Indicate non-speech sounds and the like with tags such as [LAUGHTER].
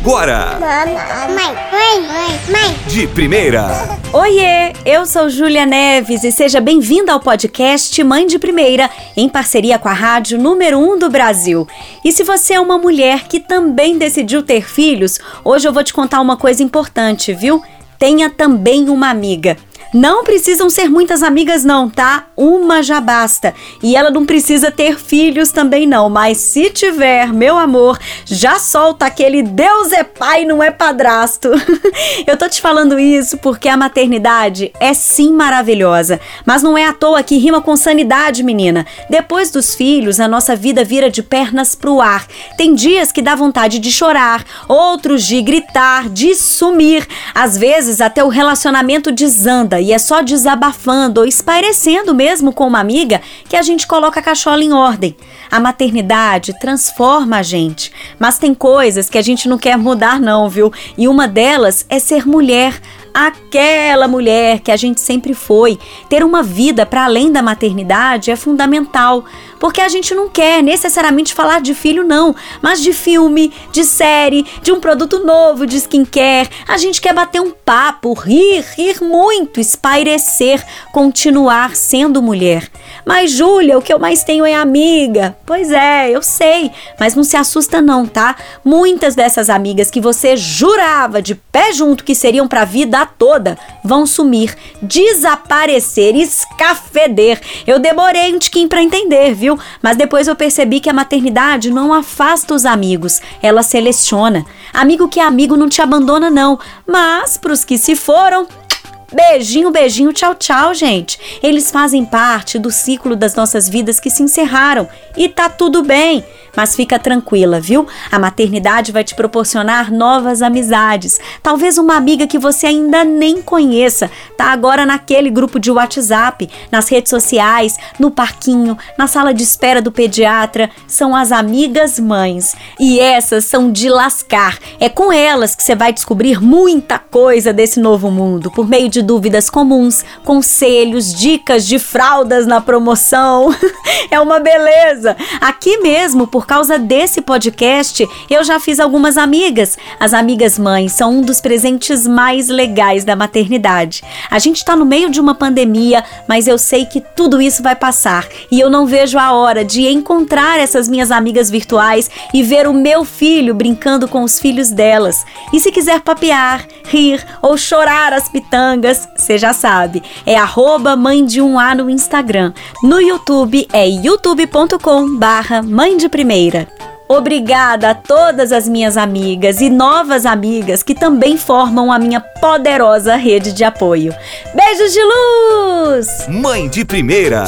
agora. Mãe, mãe, mãe, mãe. De primeira. Oiê, eu sou Júlia Neves e seja bem-vinda ao podcast Mãe de Primeira, em parceria com a rádio número 1 um do Brasil. E se você é uma mulher que também decidiu ter filhos, hoje eu vou te contar uma coisa importante, viu? Tenha também uma amiga. Não precisam ser muitas amigas, não, tá? Uma já basta. E ela não precisa ter filhos também, não. Mas se tiver, meu amor, já solta aquele Deus é pai, não é padrasto. [LAUGHS] Eu tô te falando isso porque a maternidade é sim maravilhosa. Mas não é à toa que rima com sanidade, menina. Depois dos filhos, a nossa vida vira de pernas pro ar. Tem dias que dá vontade de chorar, outros de gritar, de sumir. Às vezes, até o relacionamento desanda e é só desabafando ou espairecendo mesmo com uma amiga que a gente coloca a cachola em ordem. A maternidade transforma a gente, mas tem coisas que a gente não quer mudar não, viu? E uma delas é ser mulher aquela mulher que a gente sempre foi. Ter uma vida para além da maternidade é fundamental, porque a gente não quer necessariamente falar de filho, não, mas de filme, de série, de um produto novo de skincare. A gente quer bater um papo, rir, rir muito, espairecer, continuar sendo mulher. Mas, Júlia, o que eu mais tenho é amiga. Pois é, eu sei, mas não se assusta, não, tá? Muitas dessas amigas que você jurava de pé junto que seriam para a vida toda vão sumir, desaparecer, escafeder. Eu demorei um tiquinho para entender, viu? Mas depois eu percebi que a maternidade não afasta os amigos, ela seleciona. Amigo que é amigo não te abandona não, mas pros que se foram, Beijinho, beijinho, tchau, tchau, gente. Eles fazem parte do ciclo das nossas vidas que se encerraram e tá tudo bem. Mas fica tranquila, viu? A maternidade vai te proporcionar novas amizades. Talvez uma amiga que você ainda nem conheça, tá agora naquele grupo de WhatsApp, nas redes sociais, no parquinho, na sala de espera do pediatra. São as amigas mães. E essas são de lascar. É com elas que você vai descobrir muita coisa desse novo mundo, por meio de dúvidas comuns, conselhos, dicas de fraldas na promoção. [LAUGHS] é uma beleza. Aqui mesmo, por causa desse podcast, eu já fiz algumas amigas. As amigas mães são um dos presentes mais legais da maternidade. A gente está no meio de uma pandemia, mas eu sei que tudo isso vai passar e eu não vejo a hora de encontrar essas minhas amigas virtuais e ver o meu filho brincando com os filhos delas. E se quiser papear, rir ou chorar as pitangas, você já sabe, é arroba mãe de um A no Instagram. No YouTube é youtube.com barra mãe de primeira Obrigada a todas as minhas amigas e novas amigas que também formam a minha poderosa rede de apoio. Beijos de luz! Mãe de primeira.